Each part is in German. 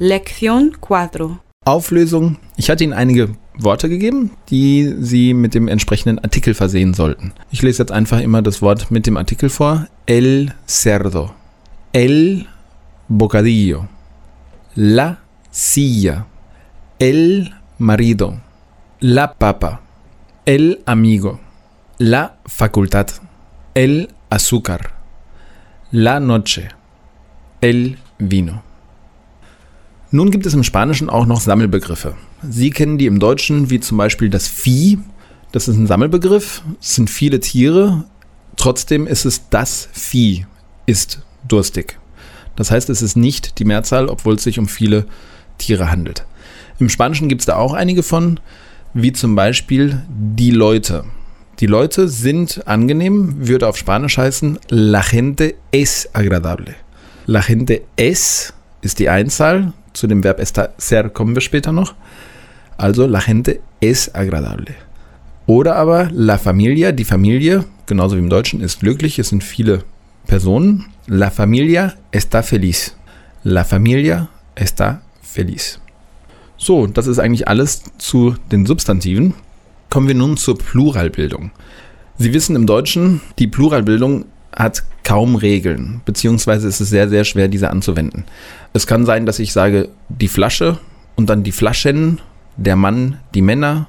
Lección 4. Auflösung. Ich hatte Ihnen einige Worte gegeben, die Sie mit dem entsprechenden Artikel versehen sollten. Ich lese jetzt einfach immer das Wort mit dem Artikel vor. El cerdo. El bocadillo. La silla. El marido. La papa. El amigo. La facultad. El azúcar. La noche. El vino. Nun gibt es im Spanischen auch noch Sammelbegriffe. Sie kennen die im Deutschen wie zum Beispiel das Vieh. Das ist ein Sammelbegriff. Es sind viele Tiere. Trotzdem ist es das Vieh ist durstig. Das heißt, es ist nicht die Mehrzahl, obwohl es sich um viele Tiere handelt. Im Spanischen gibt es da auch einige von, wie zum Beispiel die Leute. Die Leute sind angenehm, würde auf Spanisch heißen, la gente es agradable. La gente es ist die Einzahl, zu dem Verb ser kommen wir später noch. Also la gente es agradable. Oder aber la familia, die Familie, genauso wie im Deutschen, ist glücklich. Es sind viele Personen. La familia está feliz. La familia está feliz. So, das ist eigentlich alles zu den Substantiven. Kommen wir nun zur Pluralbildung. Sie wissen im Deutschen, die Pluralbildung hat kaum Regeln, beziehungsweise ist es sehr, sehr schwer, diese anzuwenden. Es kann sein, dass ich sage, die Flasche und dann die Flaschen, der Mann, die Männer,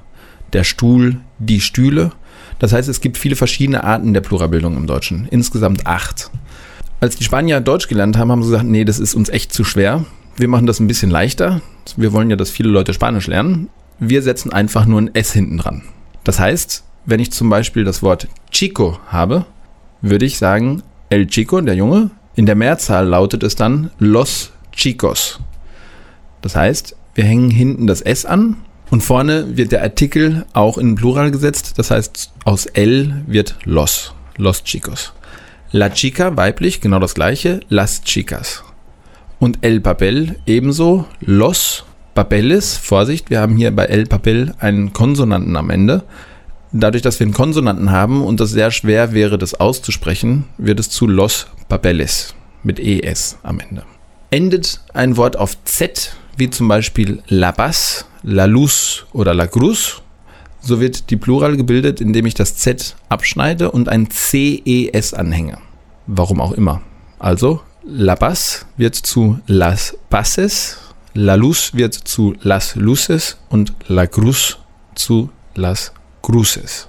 der Stuhl, die Stühle. Das heißt, es gibt viele verschiedene Arten der Pluralbildung im Deutschen. Insgesamt acht. Als die Spanier Deutsch gelernt haben, haben sie gesagt, nee, das ist uns echt zu schwer. Wir machen das ein bisschen leichter. Wir wollen ja, dass viele Leute Spanisch lernen. Wir setzen einfach nur ein S hinten dran. Das heißt, wenn ich zum Beispiel das Wort Chico habe, würde ich sagen El Chico, der Junge. In der Mehrzahl lautet es dann Los Chicos. Das heißt, wir hängen hinten das S an und vorne wird der Artikel auch in Plural gesetzt. Das heißt, aus El wird Los. Los Chicos. La Chica, weiblich, genau das gleiche. Las Chicas. Und El Papel ebenso. Los Papeles. Vorsicht, wir haben hier bei El Papel einen Konsonanten am Ende. Dadurch, dass wir einen Konsonanten haben und es sehr schwer wäre, das auszusprechen, wird es zu Los Papeles mit ES am Ende. Endet ein Wort auf Z, wie zum Beispiel La Paz, La Luz oder La Cruz, so wird die Plural gebildet, indem ich das Z abschneide und ein CES anhänge. Warum auch immer. Also La Paz wird zu Las Paces, La Luz wird zu Las Luces und La Cruz zu Las Cruces.